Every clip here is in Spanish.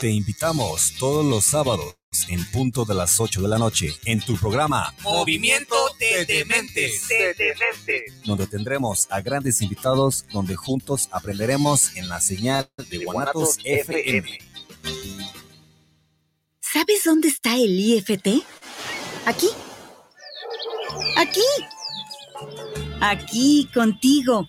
Te invitamos todos los sábados en punto de las 8 de la noche en tu programa Movimiento de Dementes, donde tendremos a grandes invitados donde juntos aprenderemos en la señal de Guanatos FM. ¿Sabes dónde está el IFT? Aquí. Aquí. Aquí, contigo.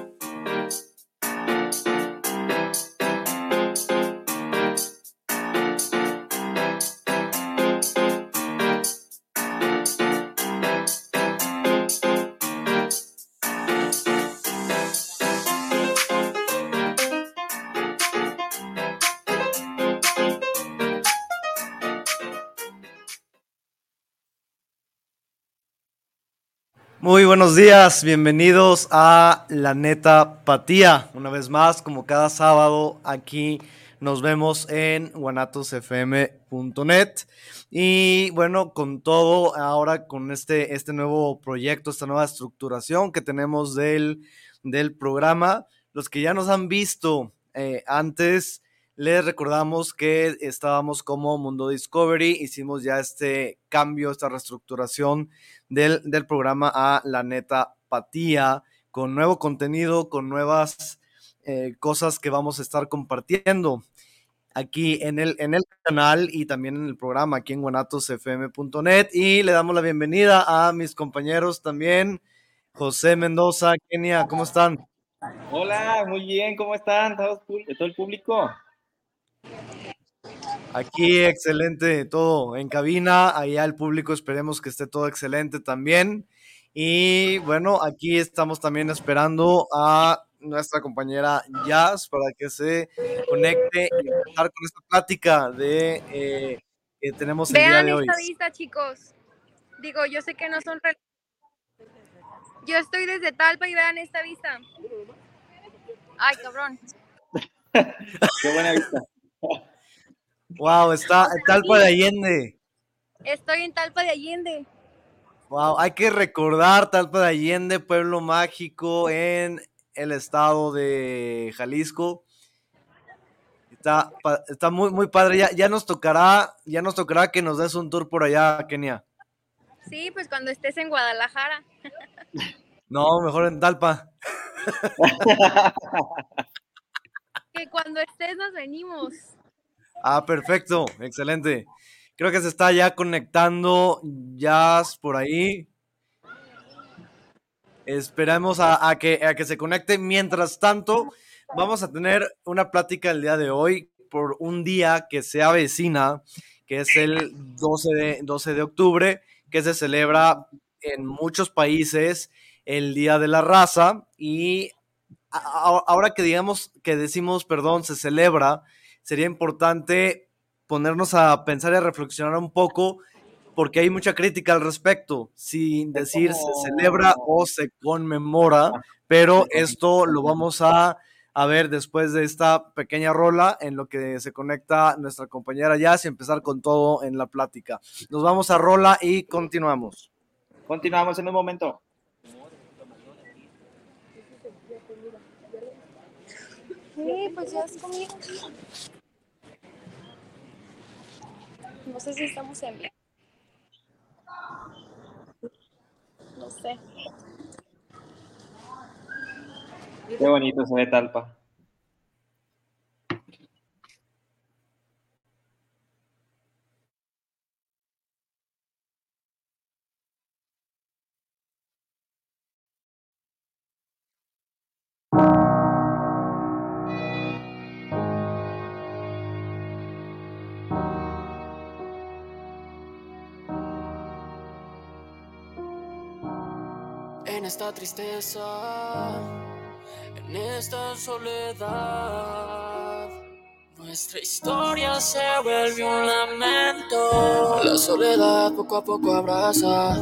Muy buenos días, bienvenidos a La Neta Patía. Una vez más, como cada sábado, aquí nos vemos en guanatosfm.net. Y bueno, con todo, ahora con este, este nuevo proyecto, esta nueva estructuración que tenemos del, del programa, los que ya nos han visto eh, antes, les recordamos que estábamos como Mundo Discovery, hicimos ya este cambio, esta reestructuración del, del programa a La Neta Patía, con nuevo contenido, con nuevas eh, cosas que vamos a estar compartiendo aquí en el, en el canal y también en el programa aquí en guanatosfm.net y le damos la bienvenida a mis compañeros también, José Mendoza, Kenia, ¿cómo están? Hola, muy bien, ¿cómo están todo el público? Aquí excelente todo en cabina, allá el público esperemos que esté todo excelente también. Y bueno, aquí estamos también esperando a nuestra compañera Jazz para que se conecte y empezar con esta plática de eh, que tenemos el Vean día de hoy. esta vista, chicos. Digo, yo sé que no son... re- Yo estoy desde Talpa y vean esta vista. Ay, cabrón. Qué buena vista. Wow, está Talpa de Allende. Estoy en Talpa de Allende. Wow, hay que recordar Talpa de Allende, pueblo mágico en el estado de Jalisco. Está, está muy, muy padre. Ya, ya nos tocará, ya nos tocará que nos des un tour por allá, Kenia. Sí, pues cuando estés en Guadalajara. No, mejor en Talpa. Que cuando estés nos venimos. Ah, perfecto, excelente. Creo que se está ya conectando Jazz por ahí. Esperamos a, que, a que se conecte. Mientras tanto, vamos a tener una plática el día de hoy por un día que se avecina, que es el 12 de, 12 de octubre, que se celebra en muchos países el Día de la Raza y ahora que digamos que decimos, perdón, se celebra, sería importante ponernos a pensar y a reflexionar un poco porque hay mucha crítica al respecto, sin decir se celebra o se conmemora, pero esto lo vamos a, a ver después de esta pequeña rola en lo que se conecta nuestra compañera Jazz y empezar con todo en la plática. Nos vamos a rola y continuamos. Continuamos en un momento. Sí, pues ya has comido. No sé si estamos en. No sé. Qué bonito se ve Talpa. Esta tristeza, en esta soledad, nuestra historia se vuelve un lamento. La soledad poco a poco abraza,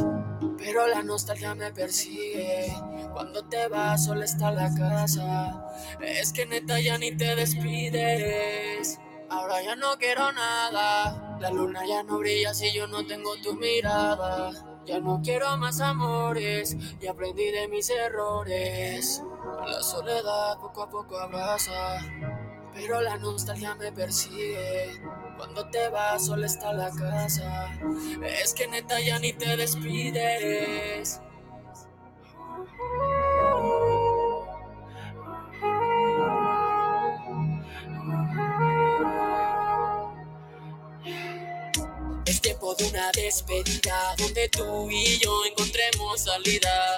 pero la nostalgia me persigue. Cuando te vas, solo está la casa. Es que neta ya ni te despides. Ahora ya no quiero nada. La luna ya no brilla si yo no tengo tu mirada. Ya no quiero más amores y aprendí de mis errores. La soledad poco a poco abraza, pero la nostalgia me persigue. Cuando te vas, solo está la casa. Es que neta ya ni te despides. Una despedida donde tú y yo encontremos salida.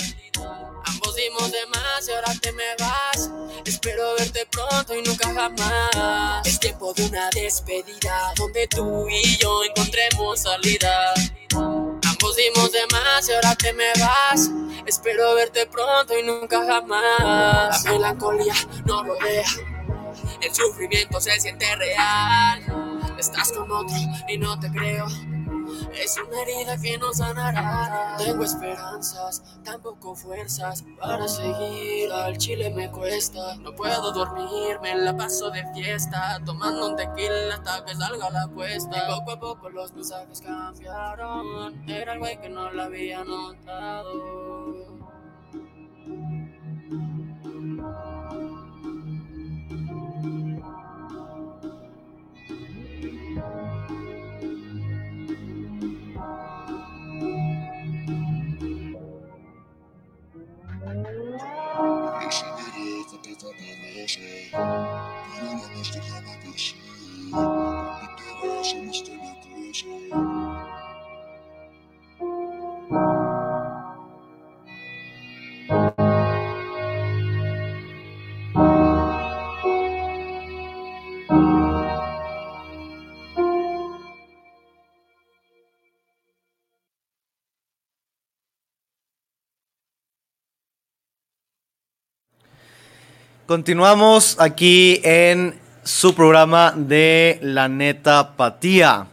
Ambos dimos de más y ahora te me vas. Espero verte pronto y nunca jamás. Es tiempo de una despedida donde tú y yo encontremos salida. Ambos dimos de más y ahora te me vas. Espero verte pronto y nunca jamás. La melancolía no rodea. El sufrimiento se siente real. Estás con otro y no te creo. Es una herida que no sanará. Tengo esperanzas, tampoco fuerzas para seguir. Al chile me cuesta. No puedo dormir, me la paso de fiesta. Tomando un tequila hasta que salga la apuesta. Y poco a poco los mensajes cambiaron. Era el güey que no lo había notado. But I don't understand how my bitch. I'm a big Continuamos aquí en su programa de La Neta Patía.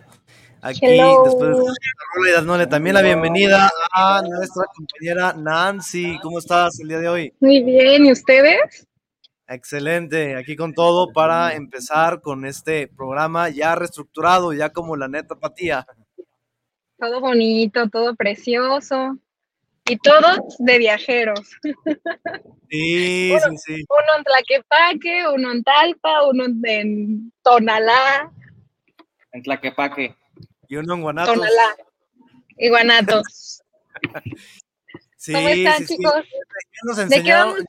Aquí, Hello. después de esta rola y dándole también la bienvenida a nuestra compañera Nancy. ¿Cómo estás el día de hoy? Muy bien, ¿y ustedes? Excelente, aquí con todo para empezar con este programa ya reestructurado, ya como La Neta Patía. Todo bonito, todo precioso. Y todos de viajeros. Sí, uno, sí, sí. uno en Tlaquepaque, uno en Talpa, uno en Tonalá, En Tlaquepaque. Y uno en Guanatos. Tonalá y Guanatos. Sí, ¿Cómo están, sí, sí. chicos? Ya Nos ¿De qué enseñaron, vamos?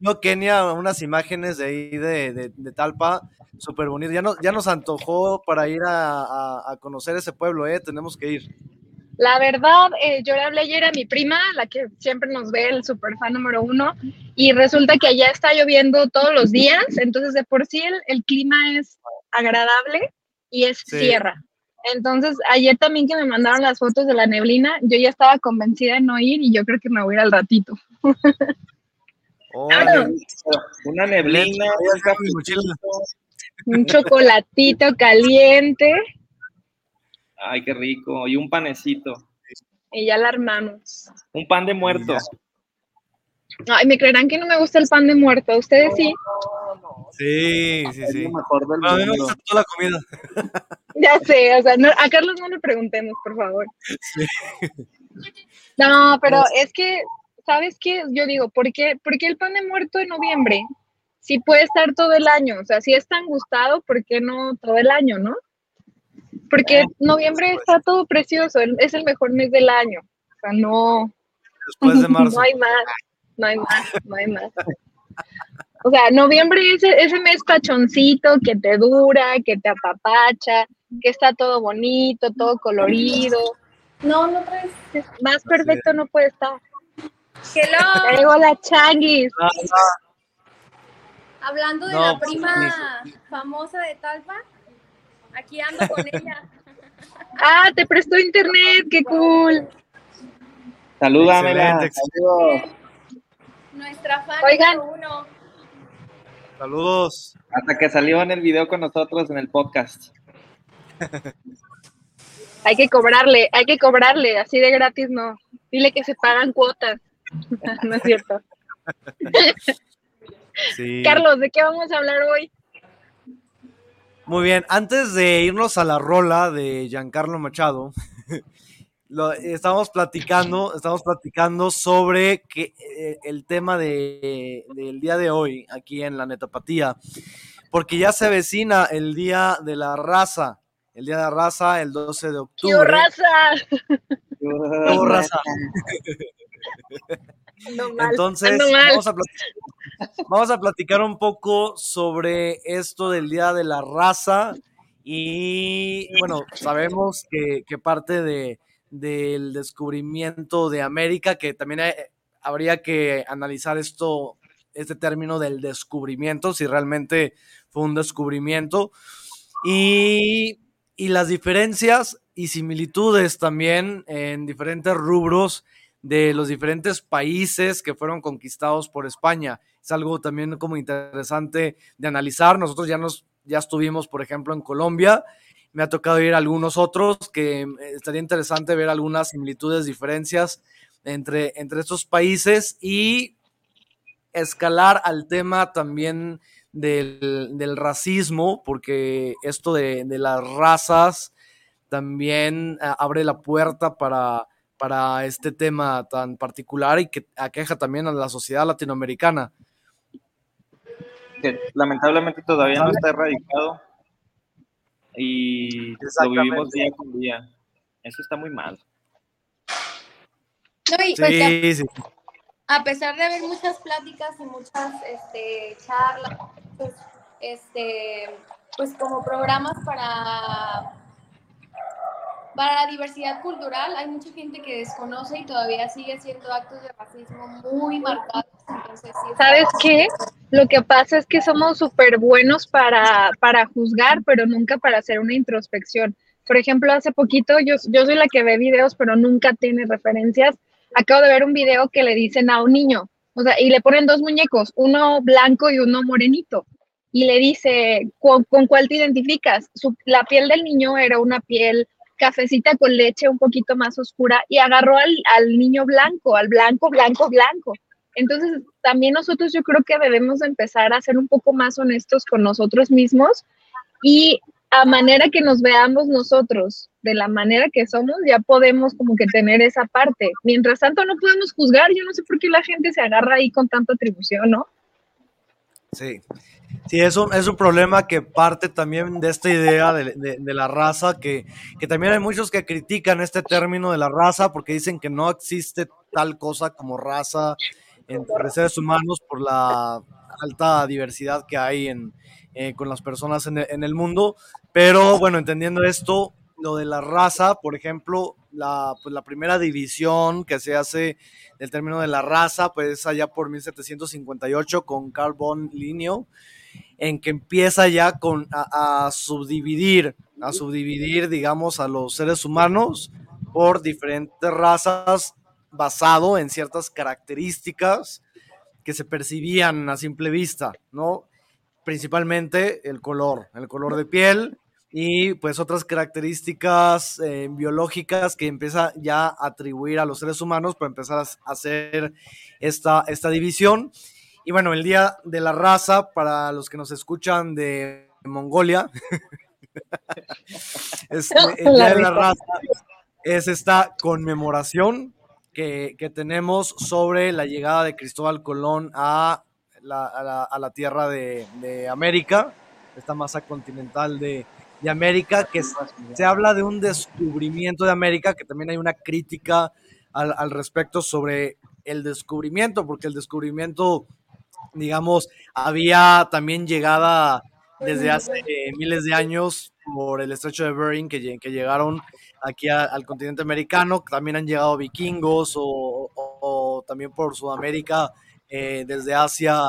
yo, Kenia, unas imágenes de ahí de, de, de Talpa, súper bonito. Ya, nos- ya nos antojó para ir a, a- a conocer ese pueblo, ¿eh? Tenemos que ir. La verdad, eh, yo le hablé ayer a mi prima, la que siempre nos ve, el super fan número uno, y resulta que allá está lloviendo todos los días, entonces de por sí el, el clima es agradable y es Sí. sierra. Entonces, ayer también que me mandaron las fotos de la neblina, yo ya estaba convencida de no ir y yo creo que me voy a ir al ratito. Una neblina. Un chocolatito caliente Ay, qué rico. Y un panecito. y ya la armamos. Un pan de muerto. Ay, me creerán que no me gusta el pan de muerto, ¿a ustedes sí? Sí, sí, sí. mejor del a mí me mundo. gusta toda la comida. Ya sé, o sea, no- a Carlos no le preguntemos, por favor. No, pero es que, ¿sabes qué? Yo digo, ¿por qué, por qué el pan de muerto en noviembre? Si puede estar todo el año, o sea, si es tan gustado, ¿por qué no todo el año, no? Porque noviembre está todo precioso, es el mejor mes del año. O sea, no, Después de marzo. no hay más, no hay más, no hay más. O sea, noviembre es ese, ese mes pachoncito que te dura, que te apapacha, que está todo bonito, todo colorido. No, no traes. Más perfecto no puede estar. Hello. Traigo la changuis. Hablando de No, la pues, prima famosa de Talpa, aquí ando con ella. Ah, te prestó internet, qué cool. Salúdamela. Saludos. Nuestra fan Oigan. número uno. Saludos. Hasta que salió en el video con nosotros en el podcast. Hay que cobrarle, hay que cobrarle, así de gratis no. Dile que se pagan cuotas. no es cierto. Sí. Carlos, ¿de qué vamos a hablar hoy? Muy bien, antes de irnos a la rola de Giancarlo Machado, lo, estamos platicando, estamos platicando sobre que, eh, el tema de, del día de hoy aquí en la Netapatía, porque ya se avecina el día de la raza, el día de la raza, el 12 de octubre. ¡Qué raza! ¿Qué hubo, raza? Mal, Entonces, vamos a, platicar, vamos a platicar un poco sobre esto del Día de la Raza. Y bueno, sabemos que, que parte de, del descubrimiento de América, que también hay- habría que analizar esto, este término del descubrimiento, si realmente fue un descubrimiento. Y, y las diferencias y similitudes también en diferentes rubros de los diferentes países que fueron conquistados por España. Es algo también como interesante de analizar. Nosotros ya nos ya estuvimos, por ejemplo, en Colombia. Me ha tocado ir a algunos otros que eh, estaría interesante ver algunas similitudes, diferencias entre, entre estos países y escalar al tema también del, del racismo, porque esto de, de las razas también eh, abre la puerta para, para este tema tan particular y que aqueja también a la sociedad latinoamericana. Que lamentablemente todavía no está erradicado. Y lo vivimos día con día. Eso está muy mal. No, y pues sí. a pesar de haber muchas pláticas y muchas este, charlas, pues, este, pues como programas para, para la diversidad cultural, hay mucha gente que desconoce y todavía sigue haciendo actos de racismo muy marcados. Entonces, sí ¿Sabes qué? Lo que pasa es que somos súper buenos para, para juzgar, pero nunca para hacer una introspección. Por ejemplo, hace poquito, yo, yo soy la que ve videos, pero nunca tiene referencias. Acabo de ver un video que le dicen a un niño, o sea, y le ponen dos muñecos, uno blanco y uno morenito. Y le dice, ¿con, con cuál te identificas? Su- la piel del niño era una piel cafecita con leche un poquito más oscura y agarró al, al niño blanco, al blanco, blanco, blanco. Entonces, también nosotros yo creo que debemos de empezar a ser un poco más honestos con nosotros mismos y a manera que nos veamos nosotros, de la manera que somos, ya podemos como que tener esa parte. Mientras tanto, no podemos juzgar. Yo no sé por qué la gente se agarra ahí con tanta atribución, ¿no? Sí. Sí, es un, es un problema que parte también de esta idea de, de- de la raza, que, que también hay muchos que critican este término de la raza porque dicen que no existe tal cosa como raza entre seres humanos por la alta diversidad que hay en, eh, con las personas en el, en el mundo. Pero bueno, entendiendo esto, lo de la raza, por ejemplo, la, pues, la primera división que se hace del término de la raza, pues allá por 1758 con Carl von Linneo, en que empieza ya con, a, subdividir, a subdividir, digamos, a los seres humanos por diferentes razas basado en ciertas características que se percibían a simple vista, ¿no? Principalmente el color, el color de piel y pues otras características eh, biológicas que empieza ya a atribuir a los seres humanos para empezar a hacer esta, esta división. Y bueno, el Día de la Raza, para los que nos escuchan de Mongolia, este, el Día de la Raza es esta conmemoración que, tenemos sobre la llegada de Cristóbal Colón a la, tierra de, América, esta masa continental de, América, que se habla de un descubrimiento de América, que también hay una crítica al, al respecto sobre el descubrimiento, porque el descubrimiento, digamos, había también llegada desde hace miles de años por el estrecho de Bering que, que llegaron aquí al continente americano, también han llegado vikingos o, también por Sudamérica eh, desde Asia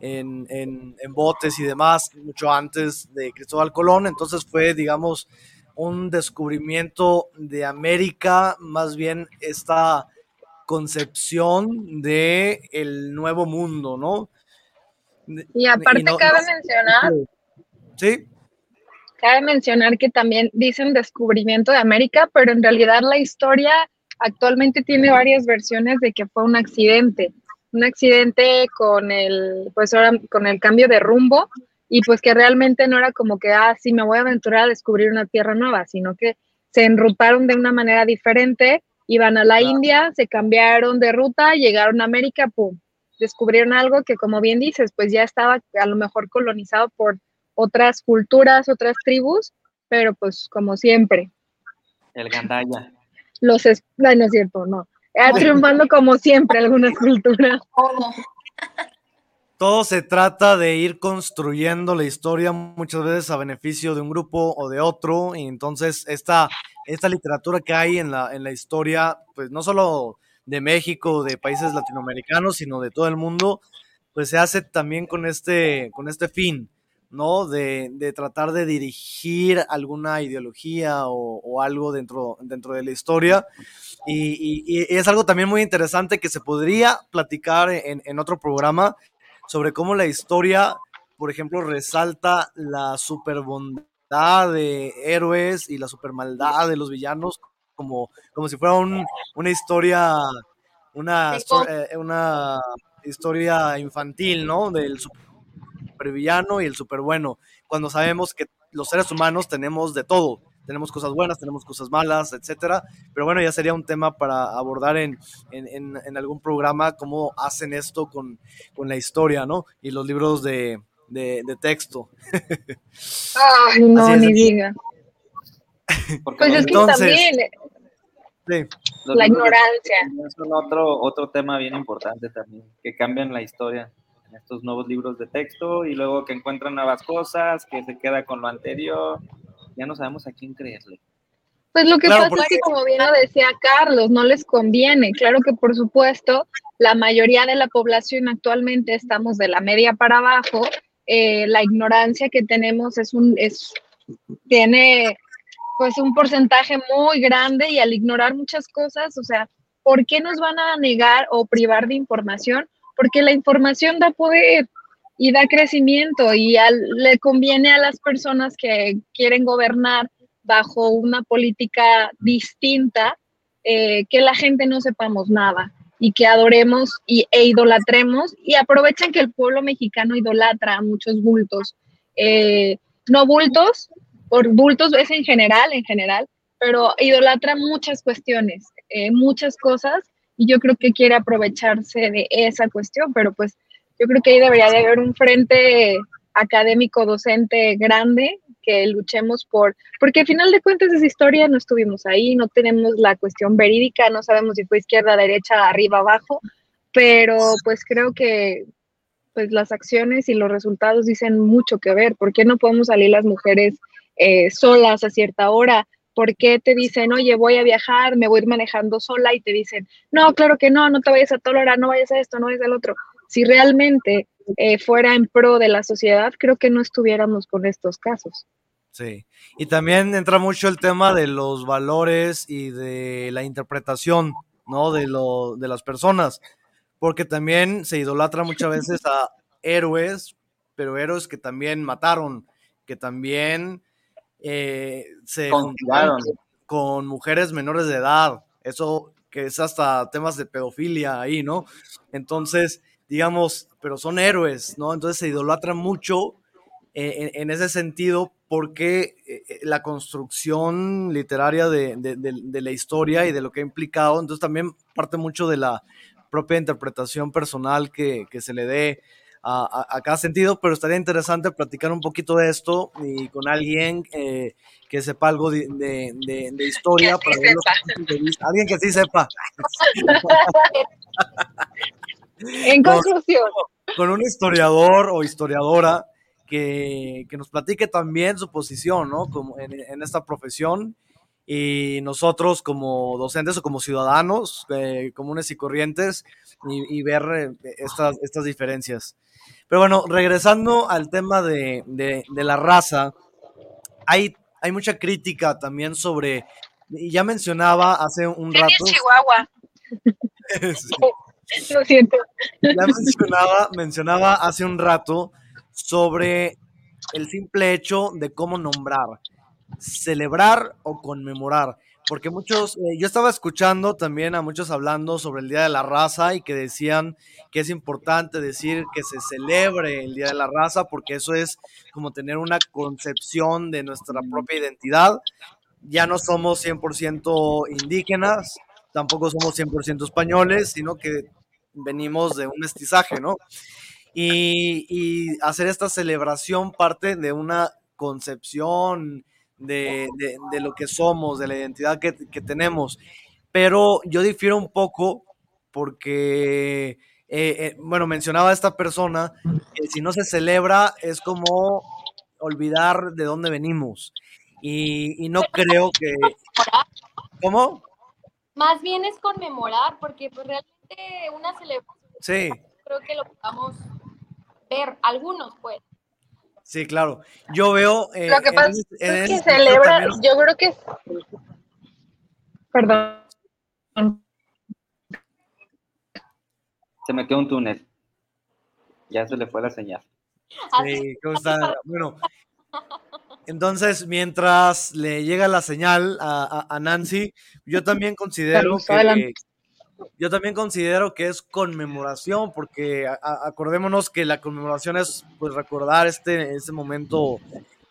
en, en, botes y demás, mucho antes de Cristóbal Colón, entonces fue, digamos, un descubrimiento de América, más bien esta concepción de el nuevo mundo, ¿no? Y aparte cabe mencionar Sí. Cabe mencionar que también dicen descubrimiento de América, pero en realidad la historia actualmente tiene varias versiones de que fue un accidente, un accidente con el, pues ahora con el cambio de rumbo y pues que realmente no era como que, ah, sí, me voy a aventurar a descubrir una tierra nueva, sino que se enrutaron de una manera diferente, iban a la India, se cambiaron de ruta, llegaron a América, pum, descubrieron algo que como bien dices, pues ya estaba a lo mejor colonizado por otras culturas, otras tribus, pero pues como siempre. El gandaya. Los es, no, es cierto, no. Ha triunfando como siempre algunas culturas. Todo se trata de ir construyendo la historia muchas veces a beneficio de un grupo o de otro. Y entonces esta, esta literatura que hay en la, en la historia, pues no solo de México, de países latinoamericanos, sino de todo el mundo, pues se hace también con este, con este fin, ¿no? De, tratar de dirigir alguna ideología o, algo dentro, dentro de la historia. Y, es algo también muy interesante que se podría platicar en, otro programa sobre cómo la historia, por ejemplo, resalta la superbondad de héroes y la supermaldad de los villanos como, como si fuera una historia, una, eh, una historia infantil, ¿no? Del supervillano y el superbueno, cuando sabemos que los seres humanos tenemos de todo, tenemos cosas buenas, tenemos cosas malas, etcétera. Pero bueno, ya sería un tema para abordar en, en, en algún programa cómo hacen esto con, con, la historia, ¿no? Y los libros de, de, texto. Ay, no, ni diga. pues es que también. Sí. La ignorancia. Es otro, otro tema bien importante también, que cambian la historia estos nuevos libros de texto y luego que encuentran nuevas cosas, que se queda con lo anterior, ya no sabemos a quién creerle. Pues lo que pasa es que, como bien lo decía Carlos, no les conviene. Claro que, por supuesto, la mayoría de la población actualmente estamos de la media para abajo. Eh, la ignorancia que tenemos es un, es, tiene pues un porcentaje muy grande y al ignorar muchas cosas, o sea, ¿por qué nos van a negar o privar de información? porque la información da poder y da crecimiento y le conviene a las personas que quieren gobernar bajo una política distinta eh, que la gente no sepamos nada y que adoremos y, e idolatremos y aprovechan que el pueblo mexicano idolatra a muchos bultos. Eh, no bultos, por bultos es en general, en general, pero idolatra muchas cuestiones, eh, muchas cosas y yo creo que quiere aprovecharse de esa cuestión, pero pues yo creo que ahí debería de haber un frente académico docente grande que luchemos por, porque al final de cuentas esa historia no estuvimos ahí, no tenemos la cuestión verídica, no sabemos si fue izquierda, derecha, arriba, abajo, pero pues creo que pues las acciones y los resultados dicen mucho que ver. ¿Por qué no podemos salir las mujeres eh, solas a cierta hora? ¿Por qué te dicen, oye, voy a viajar, me voy a ir manejando sola? Y te dicen, no, claro que no, no te vayas a tal hora, no vayas a esto, no vayas al otro. Si realmente eh, fuera en pro de la sociedad, creo que no estuviéramos con estos casos. Sí, y también entra mucho el tema de los valores y de la interpretación, ¿no? De, lo, de las personas, porque también se idolatra muchas veces a héroes, pero héroes que también mataron, que también eh, se juntaron con mujeres menores de edad. Eso que es hasta temas de pedofilia ahí, ¿no? Entonces, digamos, pero son héroes, ¿no? Entonces se idolatran mucho en, en ese sentido porque eh, eh, la construcción literaria de, de- de- de la historia y de lo que ha implicado, entonces también parte mucho de la propia interpretación personal que, que se le dé a, a- cada sentido, pero estaría interesante platicar un poquito de esto y con alguien eh, que sepa algo de, de- de- de historia. Que sí sepa. Alguien que sí sepa. En Con- conclusión, con un historiador o historiadora que, que nos platique también su posición, ¿no? Como en, en esta profesión y nosotros como docentes o como ciudadanos eh, comunes y corrientes y, y ver eh, estas, estas diferencias. Pero bueno, regresando al tema de, de- de la raza, hay, hay mucha crítica también sobre, y ya mencionaba hace un ¿quién rato, es Chihuahua? Sí. Lo siento. ya mencionaba, mencionaba hace un rato sobre el simple hecho de cómo nombrar, celebrar o conmemorar. Porque muchos, eh, yo estaba escuchando también a muchos hablando sobre el Día de la Raza y que decían que es importante decir que se celebre el Día de la Raza porque eso es como tener una concepción de nuestra propia identidad. Ya no somos 100% indígenas, tampoco somos 100% españoles, sino que venimos de un mestizaje, ¿no? Y, y hacer esta celebración parte de una concepción de, de- de lo que somos, de la identidad que, que tenemos. Pero yo difiero un poco porque, eh, eh, bueno, mencionaba esta persona que si no se celebra es como olvidar de dónde venimos. Y, y no creo que... ¿Cómo? Más bien es conmemorar, porque pues realmente una celebración Sí, creo que lo podamos ver, algunos pues. sí, claro. Yo veo... eh, Lo que pasa ese- es en que sentido celebra, también- yo creo que... Perdón. Se metió un túnel. Ya se le fue la señal. Sí, ¿cómo está? Bueno, entonces, mientras le llega la señal a, a- a Nancy, yo también considero que. Yo también considero que es conmemoración, porque a- a- acordémonos que la conmemoración es pues recordar este, este momento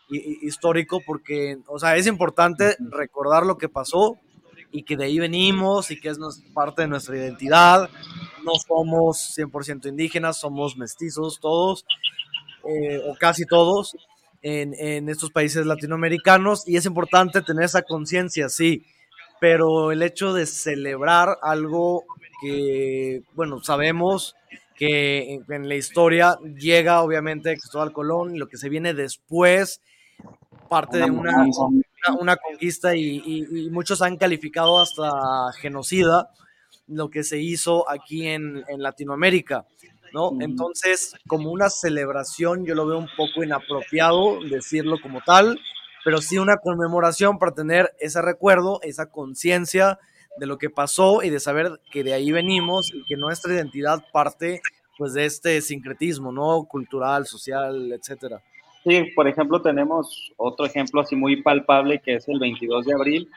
hi- hi- histórico, porque, o sea, es importante recordar lo que pasó y que de ahí venimos y que es nos- parte de nuestra identidad. No somos 100% indígenas, somos mestizos todos, eh, o casi todos, en, en estos países latinoamericanos, y es importante tener esa conciencia, sí, pero el hecho de celebrar algo que, bueno, sabemos que en, la historia llega obviamente Cristóbal Colón lo que se viene después parte de una, una, una conquista y, y- y muchos han calificado hasta genocida lo que se hizo aquí en, en Latinoamérica, ¿no? Entonces, como una celebración, yo lo veo un poco inapropiado decirlo como tal, pero sí una conmemoración para tener ese recuerdo, esa conciencia de lo que pasó y de saber que de ahí venimos y que nuestra identidad parte pues de este sincretismo, ¿no? Cultural, social, etcétera. Sí, por ejemplo, tenemos otro ejemplo así muy palpable que es el 22 de abril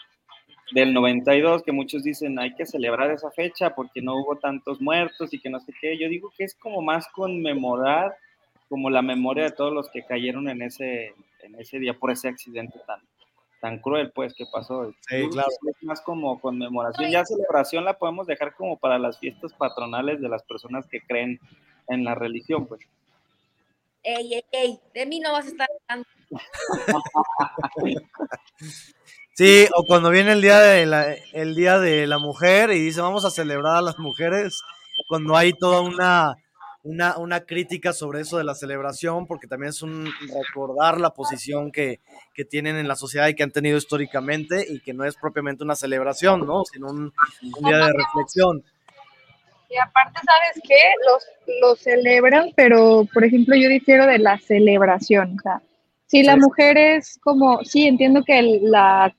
del 92, que muchos dicen hay que celebrar esa fecha porque no hubo tantos muertos y que no sé qué. Yo digo que es como más conmemorar como la memoria de todos los que cayeron en ese, en ese día por ese accidente tan, tan cruel, pues, que pasó. Sí, claro. Es más como conmemoración. Ya celebración la podemos dejar como para las fiestas patronales de las personas que creen en la religión, pues. Ey, ey, ey, de mí no vas a estar hablando. Sí, o cuando viene el día de la, el día de la mujer y dice vamos a celebrar a las mujeres, cuando hay toda una, una, una crítica sobre eso de la celebración, porque también es un recordar la posición que, que tienen en la sociedad y que han tenido históricamente y que no es propiamente una celebración, ¿no? Sino un, un día de reflexión. Y aparte, ¿sabes qué? Los, los celebran, pero por ejemplo, yo difiero de la celebración. O sea, si la mujer es como, sí, entiendo que la,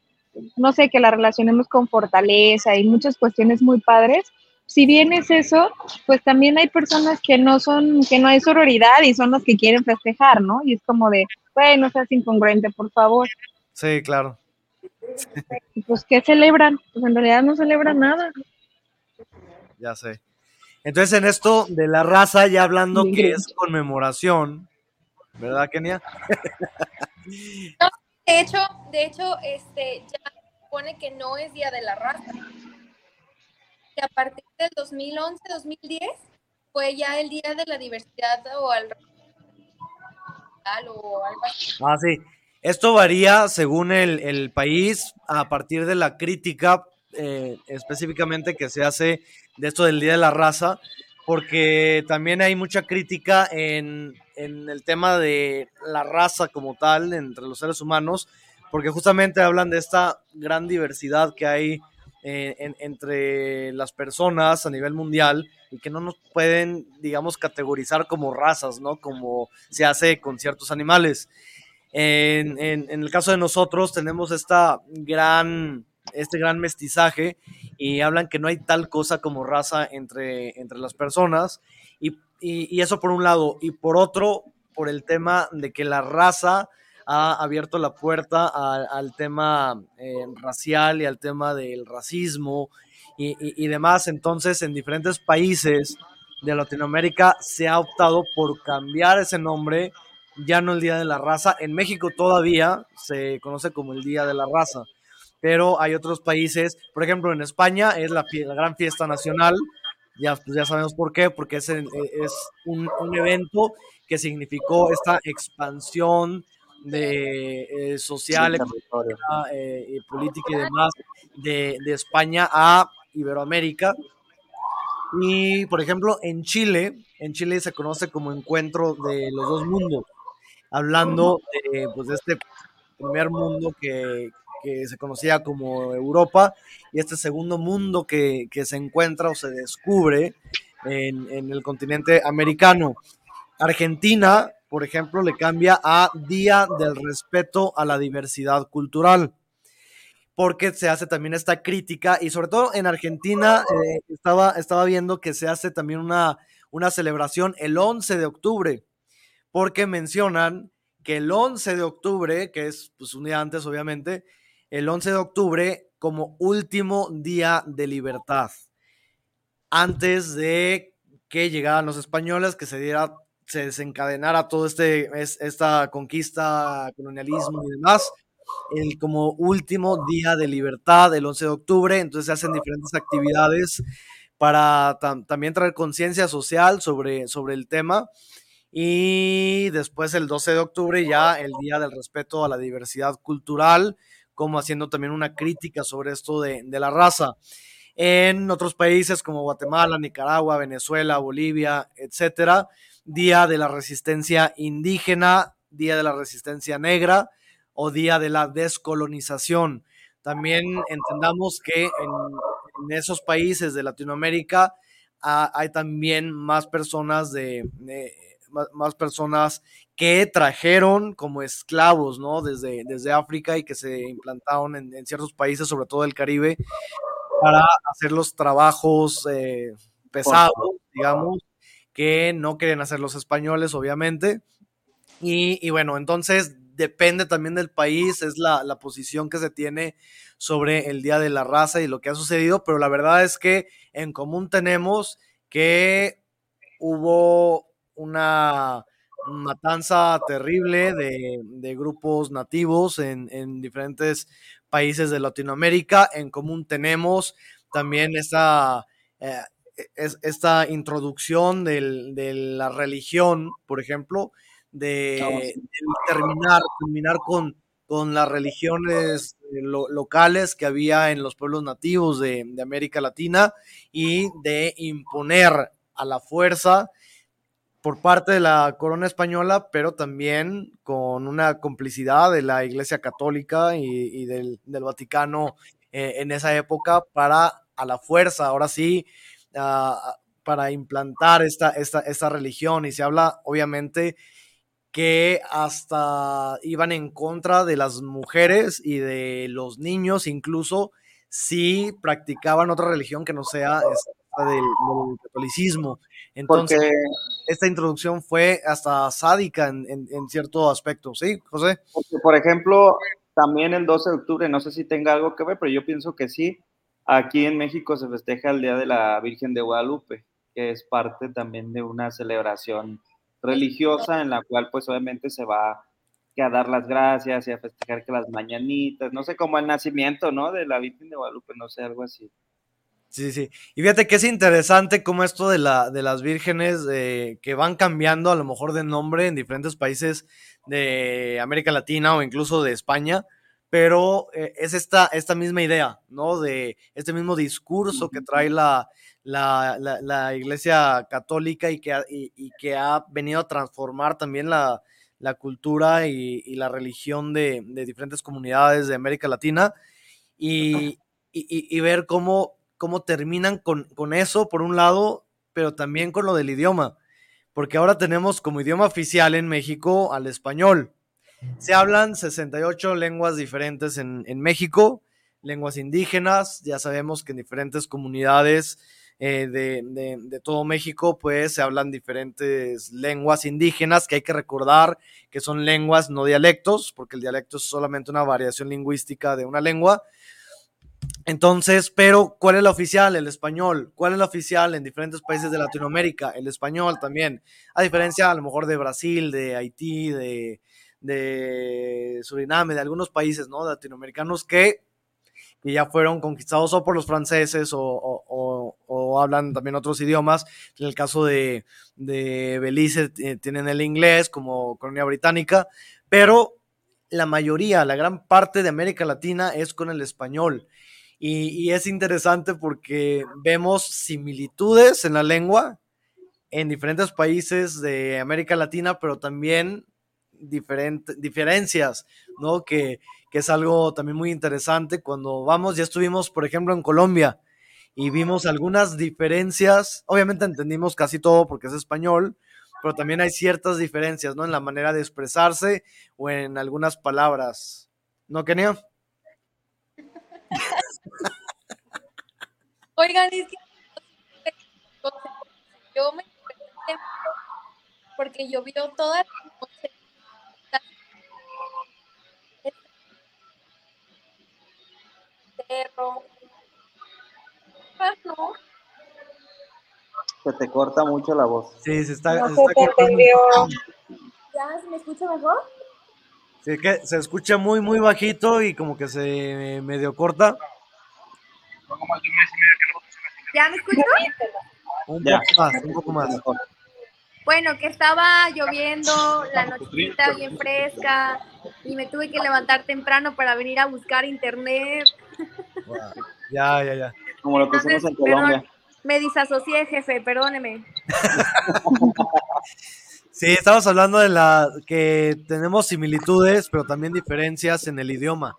no sé, que la relacionemos con fortaleza y muchas cuestiones muy padres. Si bien es eso, pues también hay personas que no son, que no hay sororidad y son las que quieren festejar, ¿no? Y es como de, bueno, no seas incongruente, por favor. Sí, claro. Y pues, ¿qué celebran? Pues en realidad no celebran nada. Ya sé. Entonces, en esto de la raza, ya hablando que es conmemoración, ¿verdad, Kenia? de hecho, de hecho, este, ya supone que no es Día de la Raza. A partir del 2011, 2010, fue ya el Día de la Diversidad o al o algo así. Ah, sí. Esto varía según el, el país a partir de la crítica eh, específicamente que se hace de esto del Día de la Raza, porque también hay mucha crítica en, en el tema de la raza como tal entre los seres humanos, porque justamente hablan de esta gran diversidad que hay eh, en, entre las personas a nivel mundial y que no nos pueden, digamos, categorizar como razas, ¿no? Como se hace con ciertos animales. En, el caso de nosotros tenemos esta gran, este gran mestizaje y hablan que no hay tal cosa como raza entre, entre las personas y, y eso por un lado y por otro por el tema de que la raza ha abierto la puerta a, al tema eh, racial y al tema del racismo y, y, y, demás. Entonces, en diferentes países de Latinoamérica se ha optado por cambiar ese nombre, ya no el Día de la Raza. En México todavía se conoce como el Día de la Raza, pero hay otros países, por ejemplo, en España es la, la gran fiesta nacional. Ya, pues ya sabemos por qué, porque es, es un, un evento que significó esta expansión de eh, social, económica, eh, política y demás de, de, España a Iberoamérica. Y, por ejemplo, en Chile, en Chile se conoce como encuentro de los dos mundos, hablando de, pues, de este primer mundo que, que, se conocía como Europa y este segundo mundo que, que se encuentra o se descubre en, en el continente americano. Argentina por ejemplo, le cambia a Día del Respeto a la Diversidad Cultural, porque se hace también esta crítica y sobre todo en Argentina eh, estaba, estaba viendo que se hace también una, una celebración el 11 de octubre, porque mencionan que el 11 de octubre, que es pues, un día antes obviamente, el 11 de octubre como último día de libertad, antes de que llegaran los españoles, que se diera se desencadenara todo este, es, esta conquista, colonialismo y demás, el como último día de libertad, el 11 de octubre, entonces se hacen diferentes actividades para tam también traer conciencia social sobre, sobre el tema. Y después el 12 de octubre ya el Día del Respeto a la Diversidad Cultural, como haciendo también una crítica sobre esto de, de la raza. En otros países como Guatemala, Nicaragua, Venezuela, Bolivia, etcétera, Día de la Resistencia Indígena, Día de la Resistencia Negra o Día de la Descolonización. También entendamos que en, en esos países de Latinoamérica ah, hay también más personas de, de más, más, personas que trajeron como esclavos, ¿no? Desde, desde África y que se implantaron en, en ciertos países, sobre todo el Caribe, para hacer los trabajos eh, pesados, digamos, que no quieren hacer los españoles, obviamente. Y, bueno, entonces depende también del país, es la, posición que se tiene sobre el Día de la Raza y lo que ha sucedido, pero la verdad es que en común tenemos que hubo una matanza terrible de, grupos nativos en, en, diferentes países de Latinoamérica. En común tenemos también esa... Eh, es esta introducción del, de la religión, por ejemplo, de, terminar, terminar con, con las religiones eh, lo, locales que había en los pueblos nativos de, de, América Latina y de imponer a la fuerza por parte de la corona española, pero también con una complicidad de la Iglesia Católica y, y del, del, Vaticano eh, en esa época para a la fuerza, ahora sí, uh, para implantar esta, esta, esta religión y se habla obviamente que hasta iban en contra de las mujeres y de los niños, incluso si practicaban otra religión que no sea esta del, del catolicismo. Entonces, porque, esta introducción fue hasta sádica en, en, en, cierto aspecto, ¿sí, José? Porque, por ejemplo, también el 12 de octubre, no sé si tenga algo que ver, pero yo pienso que sí, Aquí en México se festeja el Día de la Virgen de Guadalupe, que es parte también de una celebración religiosa en la cual pues obviamente se va que a dar las gracias y a festejar que las mañanitas, no sé, como el nacimiento, ¿no? De la Virgen de Guadalupe, no sé, algo así. Sí, sí. Y fíjate que es interesante como esto de, la, de las vírgenes eh, que van cambiando a lo mejor de nombre en diferentes países de América Latina o incluso de España, pero eh, es esta, esta misma idea, ¿no? De este mismo discurso que trae la, la, la, Iglesia Católica y que, ha, y, que ha venido a transformar también la, la cultura y, y, la religión de, de, diferentes comunidades de América Latina y, y ver cómo cómo terminan con, con eso, por un lado, pero también con lo del idioma, porque ahora tenemos como idioma oficial en México al español. Se hablan 68 lenguas diferentes en, en México, lenguas indígenas, ya sabemos que en diferentes comunidades eh, de, de, de, todo México, pues se hablan diferentes lenguas indígenas que hay que recordar que son lenguas, no dialectos, porque el dialecto es solamente una variación lingüística de una lengua, entonces, pero ¿cuál es la oficial? El español. ¿Cuál es la oficial en diferentes países de Latinoamérica? El español también. A diferencia a lo mejor de Brasil, de Haití, de, de Suriname, de algunos países ¿no? latinoamericanos que, que, ya fueron conquistados o por los franceses o, o, hablan también otros idiomas. En el caso de, de Belice eh, tienen el inglés como colonia británica, pero la mayoría, la gran parte de América Latina es con el español. Y, es interesante porque vemos similitudes en la lengua en diferentes países de América Latina, pero también diferencias, ¿no? Que, que es algo también muy interesante. Cuando vamos, ya estuvimos, por ejemplo, en Colombia y vimos algunas diferencias. Obviamente entendimos casi todo porque es español, pero también hay ciertas diferencias, ¿no? En la manera de expresarse o en algunas palabras. ¿No, Kenia? Oigan, es yo me porque llovió toda la noche. Perro. Ah, no. Se te corta mucho la voz. Sí, se está. No se se está te cortando. entendió. ¿Ya se me escucha mejor? Sí, que se escucha muy, muy bajito y como que se medio corta. ¿Ya me escucho? Un Ya. poco más, un poco más. Bueno, que estaba lloviendo, la nochecita bien fresca y me tuve que levantar temprano para venir a buscar internet. Ya, ya, ya. Como lo que hicimos en Colombia. Me disasocié, jefe, perdóneme. Sí, estamos hablando de la que tenemos similitudes, pero también diferencias en el idioma.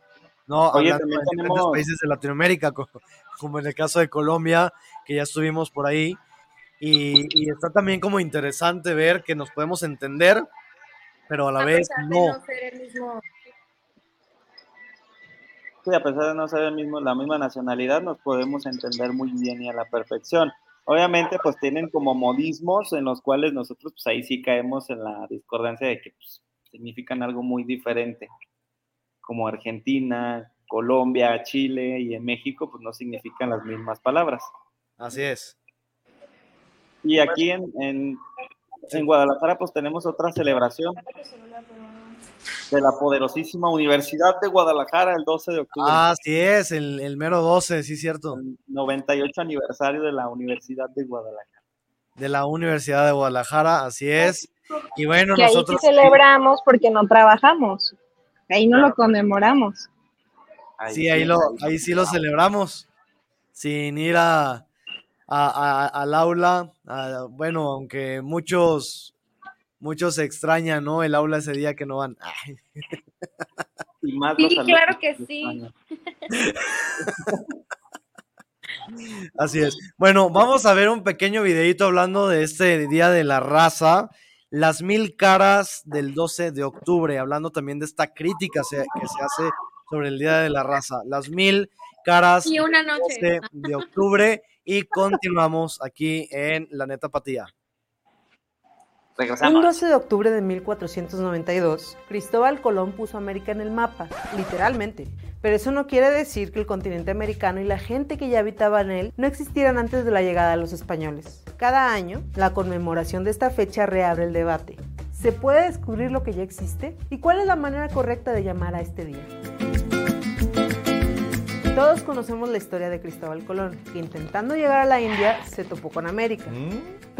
¿no? Oye, Hablando también de diferentes tenemos- países de Latinoamérica, co- como en el caso de Colombia, que ya estuvimos por ahí. Y, y está también como interesante ver que nos podemos entender, pero a la A vez no. no ser el mismo. A pesar de no ser el mismo, la misma nacionalidad, nos podemos entender muy bien y a la perfección. Obviamente, pues tienen como modismos en los cuales nosotros, pues ahí sí caemos en la discordancia de que pues, significan algo muy diferente, como Argentina, Colombia, Chile y en México, pues no significan las mismas palabras. Así es. Y aquí en, en, en Guadalajara, pues tenemos otra celebración de la poderosísima Universidad de Guadalajara el 12 de octubre. Así es, el, el mero 12, sí, cierto. 98 aniversario de la Universidad de Guadalajara. De la Universidad de Guadalajara, así es. Y bueno, que ahí sí nosotros. celebramos porque no trabajamos. Ahí no lo conmemoramos. Sí, ahí, lo, ahí sí lo celebramos. Sin ir a, a- a- al aula. a- bueno, aunque muchos, muchos extrañan, ¿no? El aula ese día que no van. Ay. Y más Sí, los alumnos claro que sí. Así es. Bueno, vamos a ver un pequeño videito hablando de este Día de la Raza, las mil caras del 12 de octubre, hablando también de esta crítica se- que se hace sobre el Día de la Raza, las mil caras Y una del noche. 12 de octubre y continuamos aquí en La Neta Patía. Un 12 de octubre de 1492, Cristóbal Colón puso América en el mapa, literalmente, Pero eso no quiere decir que el continente americano y la gente que ya habitaba en él no existieran antes de la llegada de los españoles. Cada año, la conmemoración de esta fecha reabre el debate. ¿Se puede descubrir lo que ya existe? ¿Y cuál es la manera correcta de llamar a este día? Todos conocemos la historia de Cristóbal Colón, que intentando llegar a la India se topó con América.